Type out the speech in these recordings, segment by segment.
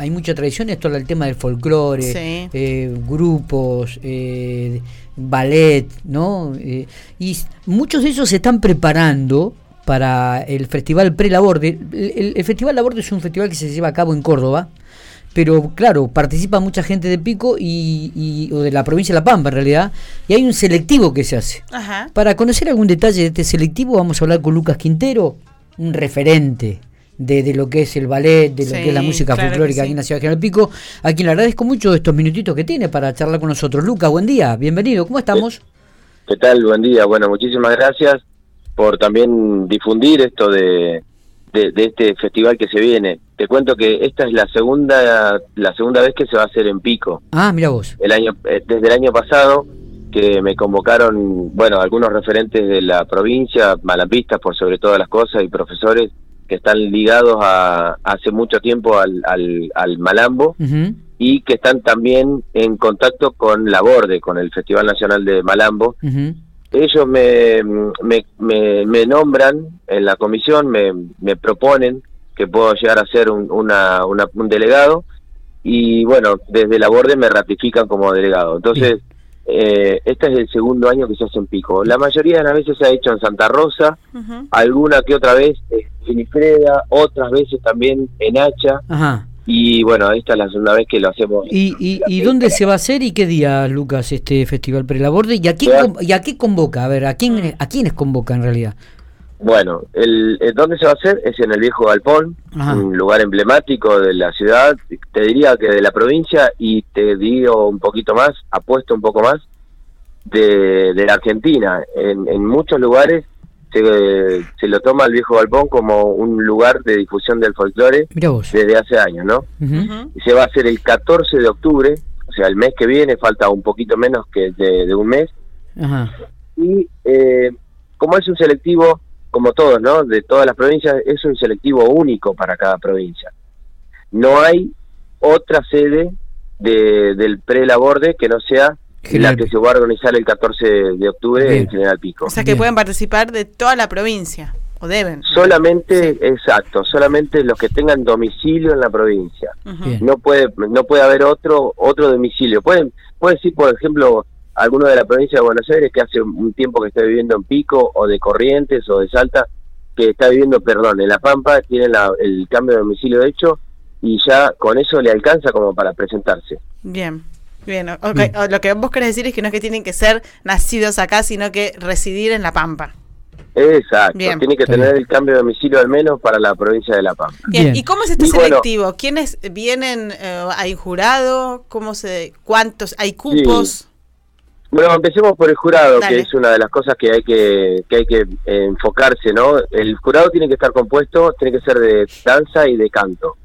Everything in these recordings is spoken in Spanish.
hay mucha tradición, esto el tema del folclore, eh, grupos, eh, ballet, ¿no? Eh, y muchos de ellos se están preparando para el Festival Pre-Laborde. El, el, Festival Laborde es un festival que se lleva a cabo en Córdoba, pero claro, participa mucha gente de Pico y, o de la provincia de La Pampa en realidad, y hay un selectivo que se hace. Para conocer algún detalle de este selectivo vamos a hablar con Lucas Quintero, un referente de, lo que es el ballet, de lo que es la música folclórica aquí en la ciudad de General Pico, a quien le agradezco mucho estos minutitos que tiene para charlar con nosotros. Lucas, buen día, bienvenido, ¿cómo estamos? ¿Qué tal? Buen día, bueno, muchísimas gracias por también difundir esto de, de, este festival que se viene. Te cuento que esta es la segunda la segunda vez que se va a hacer en Pico. Ah, mira vos. El año eh, desde el año pasado que me convocaron, bueno, algunos referentes de la provincia, malampistas por sobre todas las cosas y profesores que están ligados a, hace mucho tiempo al, al, Malambo y que están también en contacto con la Borde, con el Festival Nacional de Malambo. Ellos me, me, me, nombran en la comisión, me, me proponen que puedo llegar a ser un, una, un delegado y bueno, desde la Borde me ratifican como delegado. Entonces, eh, este es el segundo año que se hace en Pico. La mayoría de las veces se ha hecho en Santa Rosa, alguna que otra vez en Finifreda, otras veces también en Hacha. Y bueno, esta es la segunda vez que lo hacemos. ¿Y, y, dónde se va a hacer y qué día, Lucas, este Festival Prelaborde? ¿Y a quién, y a qué convoca? A ver, ¿a, quién, ¿a quiénes convoca en realidad? Bueno, el, ¿dónde se va a hacer? Es en el Viejo Galpón, un lugar emblemático de la ciudad, te diría que de la provincia y te digo un poquito más, apuesto un poco más, de, de la Argentina. En, en muchos lugares se, se, lo toma el Viejo Galpón como un lugar de difusión del folclore desde hace años, ¿no? Y se va a hacer el 14 de octubre, o sea, el mes que viene, falta un poquito menos que de, un mes. Y eh, como es un selectivo como todos, ¿no? De todas las provincias, es un selectivo único para cada provincia. No hay otra sede de, del pre-laborde que no sea la que se va a organizar el 14 de octubre en General Pico. O sea que pueden participar de toda la provincia, o deben. Solamente, exacto, solamente los que tengan domicilio en la provincia. No puede no puede haber otro otro domicilio. Pueden puede decir, por ejemplo, alguno de la provincia de Buenos Aires que hace un tiempo que está viviendo en Pico o de Corrientes o de Salta, que está viviendo, perdón, en La Pampa, tiene el cambio de domicilio hecho y ya con eso le alcanza como para presentarse. Bien. Bien, lo que vos querés decir es que no es que tienen que ser nacidos acá, sino que residir en La Pampa. Exacto, tiene que tener el cambio de domicilio al menos para la provincia de La Pampa. Bien, ¿y cómo es este selectivo? ¿Quiénes vienen? Eh, ¿Hay jurado? ¿Cómo se, ¿Cuántos? ¿Hay cupos? Bueno, empecemos por el jurado, que es una de las cosas que hay que, que hay que enfocarse, ¿no? El jurado tiene que estar compuesto, tiene que ser de danza y de canto.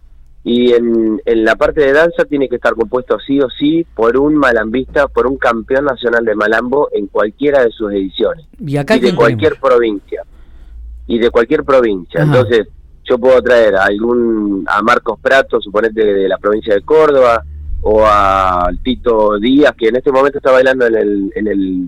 Y en, en la parte de danza tiene que estar compuesto sí o sí por un malambista, por un campeón nacional de malambo en cualquiera de sus ediciones. Y, acá de cualquier provincia. Y de cualquier provincia. Entonces, yo puedo traer a algún, a Marcos Prato, suponete de la provincia de Córdoba, o al Tito Díaz, que en este momento está bailando en el, en el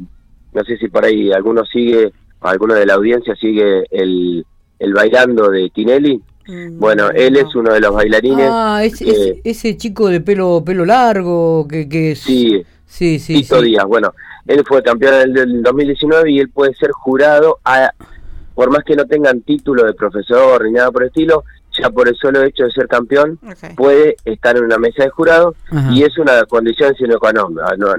no sé si por ahí alguno sigue, alguno de la audiencia sigue el, el bailando de Tinelli. Mm, bueno, él es uno de los bailarines. Ah, ese chico de pelo pelo largo que, que Sí, sí, sí. Tito Díaz, bueno, él fue campeón en el 2019 y él puede ser jurado, a, por más que no tengan título de profesor ni nada por el estilo, ya por el solo hecho de ser campeón, puede estar en una mesa de jurado y es una condición sino no, no,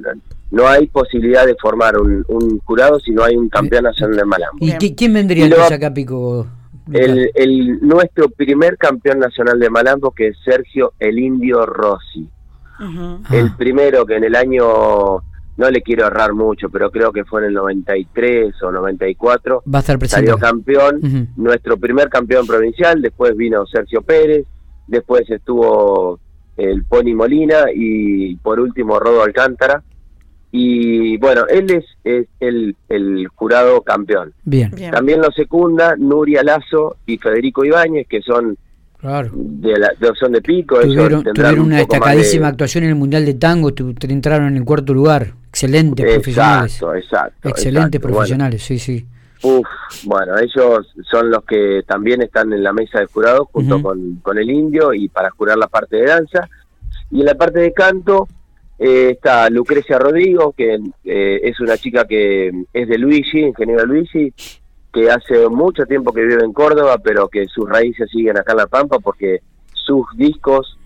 no, hay posibilidad de formar un, jurado si no hay un campeón nacional de Malambo. ¿Y quién vendría entonces acá, Pico? El, el, nuestro primer campeón nacional de Malambo, que es Sergio el Indio Rossi. El primero que en el año no le quiero ahorrar mucho, pero creo que fue en el 93 o 94. Va a estar presente. Salió campeón, nuestro primer campeón provincial, después vino Sergio Pérez, después estuvo el Pony Molina y por último Rodo Alcántara. Y bueno, él es, es el, el, jurado campeón. Bien. También lo secunda Nuria Lazo y Federico Ibáñez, que son Claro. De la de opción de pico. Tuvieron, tuvieron una destacadísima actuación en el Mundial de Tango, entraron en el cuarto lugar. Excelentes profesionales. Exacto, Excelentes profesionales, sí, sí. Uf, bueno, ellos son los que también están en la mesa de jurado junto con, con el indio y para jurar la parte de danza. Y en la parte de canto eh, está Lucrecia Rodrigo, que eh, es una chica que es de Luigi, ingeniera Luigi, que hace mucho tiempo que vive en Córdoba, pero que sus raíces siguen acá en La Pampa porque sus discos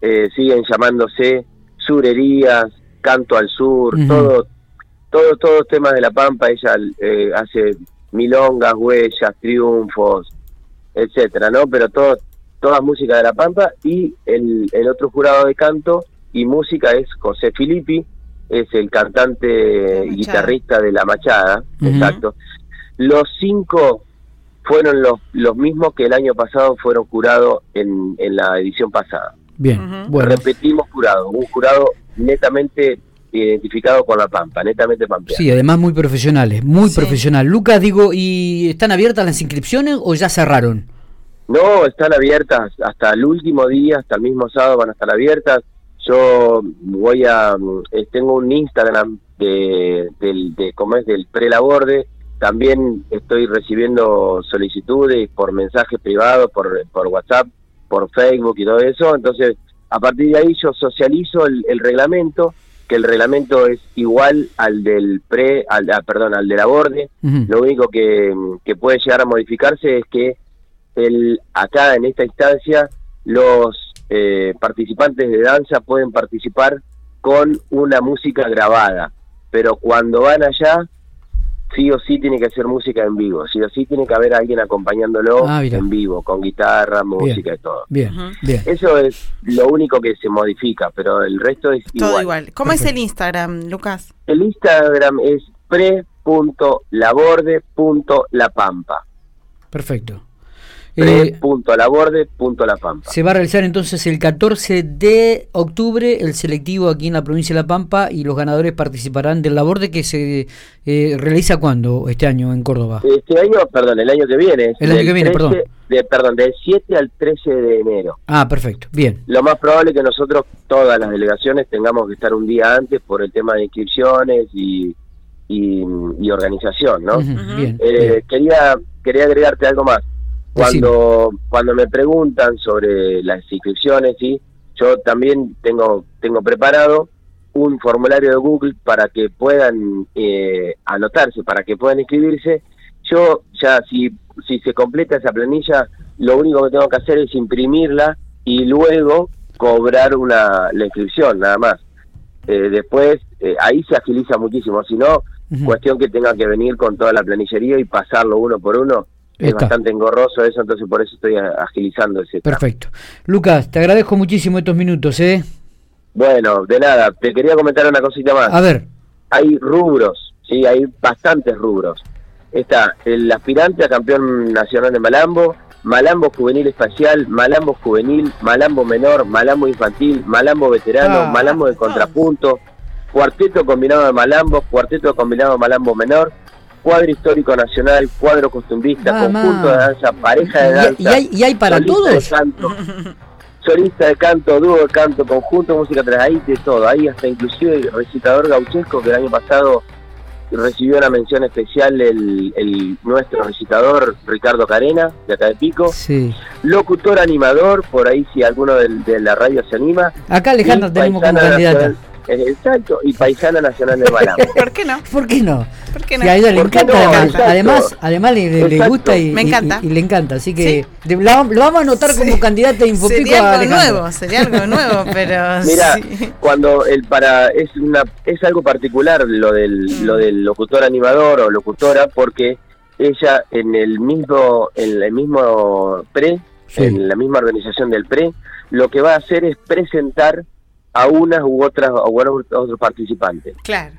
eh, siguen llamándose Surerías, Canto al Sur, todo, todo, todos temas de La Pampa. Ella hace milongas, huellas, triunfos, etcétera, ¿no? Pero todo, toda música de La Pampa y el, el otro jurado de canto y música es José Filippi, es el cantante y guitarrista de La Machada, exacto. Los cinco fueron los, los mismos que el año pasado fueron jurados en, en la edición pasada. Bien, bueno. Repetimos jurado, un jurado netamente identificado con la Pampa, netamente pampeano. Sí, además muy profesionales, muy profesional. Lucas, digo, ¿y están abiertas las inscripciones o ya cerraron? No, están abiertas hasta el último día, hasta el mismo sábado van a estar abiertas. Yo voy a, eh, tengo un Instagram de, del, de, ¿cómo es? Del prelaborde. También estoy recibiendo solicitudes por mensajes privados, por, por WhatsApp, por Facebook y todo eso. Entonces, a partir de ahí yo socializo el, reglamento, que el reglamento es igual al del pre, al, ah, perdón, al de la borde. Lo único que, que puede llegar a modificarse es que el, acá en esta instancia los eh, participantes de danza pueden participar con una música grabada, pero cuando van allá, sí o sí tiene que ser música en vivo, sí o sí tiene que haber alguien acompañándolo ah, en vivo, con guitarra, música y todo. Bien, bien. Eso es lo único que se modifica, pero el resto es todo igual. ¿Cómo es el Instagram, Lucas? El Instagram es pre.laborde.lapampa. Perfecto. Eh, punto a la borde, punto a la Pampa. Se va a realizar entonces el 14 de octubre el selectivo aquí en la provincia de La Pampa y los ganadores participarán del laborde que se eh, realiza cuándo este año en Córdoba. Este año, perdón, el año que viene. El año que viene, perdón. De, perdón, del 7 al 13 de enero. Ah, perfecto, bien. Lo más probable es que nosotros, todas las delegaciones, tengamos que estar un día antes por el tema de inscripciones y, y, organización, ¿no? bien, eh, bien. Quería, quería agregarte algo más cuando, cuando me preguntan sobre las inscripciones, ¿sí? yo también tengo, tengo preparado un formulario de Google para que puedan eh, anotarse, para que puedan inscribirse. Yo ya, si, si se completa esa planilla, lo único que tengo que hacer es imprimirla y luego cobrar una, la inscripción, nada más. Eh, después, eh, ahí se agiliza muchísimo, si no, cuestión que tenga que venir con toda la planillería y pasarlo uno por uno, es bastante engorroso eso, entonces por eso estoy agilizando ese Perfecto. Lucas, te agradezco muchísimo estos minutos, ¿eh? Bueno, de nada, te quería comentar una cosita más. A ver. Hay rubros, sí, hay bastantes rubros. Está el aspirante a campeón nacional de Malambo, Malambo juvenil espacial, Malambo juvenil, Malambo menor, Malambo infantil, Malambo veterano, ah. Malambo de contrapunto, cuarteto combinado de Malambo, cuarteto combinado de Malambo menor, cuadro histórico nacional, cuadro costumbrista, conjunto de danza, pareja de danza. ¿Y, hay, y hay, para todos? canto, solista de canto, dúo de canto, conjunto, música tras ahí de todo. Ahí hasta inclusive el recitador gauchesco que el año pasado recibió una mención especial el, el nuestro recitador Ricardo Carena, de acá de Pico. Sí. Locutor animador, por ahí si alguno de, la radio se anima. Acá Alejandro tenemos como candidata. Exacto, y paisana nacional de Malambo. ¿Por qué no? ¿Por qué no? ¿Por qué no? a ella le encanta, además, además, le, gusta y, Me encanta. y, le encanta, así que lo, vamos a anotar como candidata de Infopico Sería algo nuevo, sería algo nuevo, pero Mira, cuando el para es una es algo particular lo del mm. lo del locutor animador o locutora porque ella en el mismo en el mismo pre en la misma organización del pre lo que va a hacer es presentar a unas u otras o otros participantes. Claro.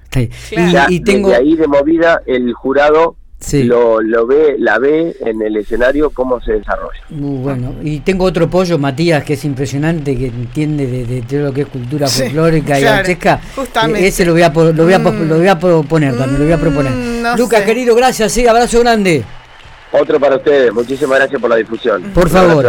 Y, tengo... Desde ahí de movida el jurado lo, lo ve, la ve en el escenario cómo se desarrolla. Muy bueno. Y tengo otro pollo, Matías, que es impresionante, que entiende de, todo lo que es cultura folclórica y archesca. Justamente. Ese lo voy a, lo voy a, mm. lo voy a proponer también, lo voy a proponer. Mm, Lucas, querido, gracias, sí, abrazo grande. Otro para ustedes, muchísimas gracias por la difusión. Por favor.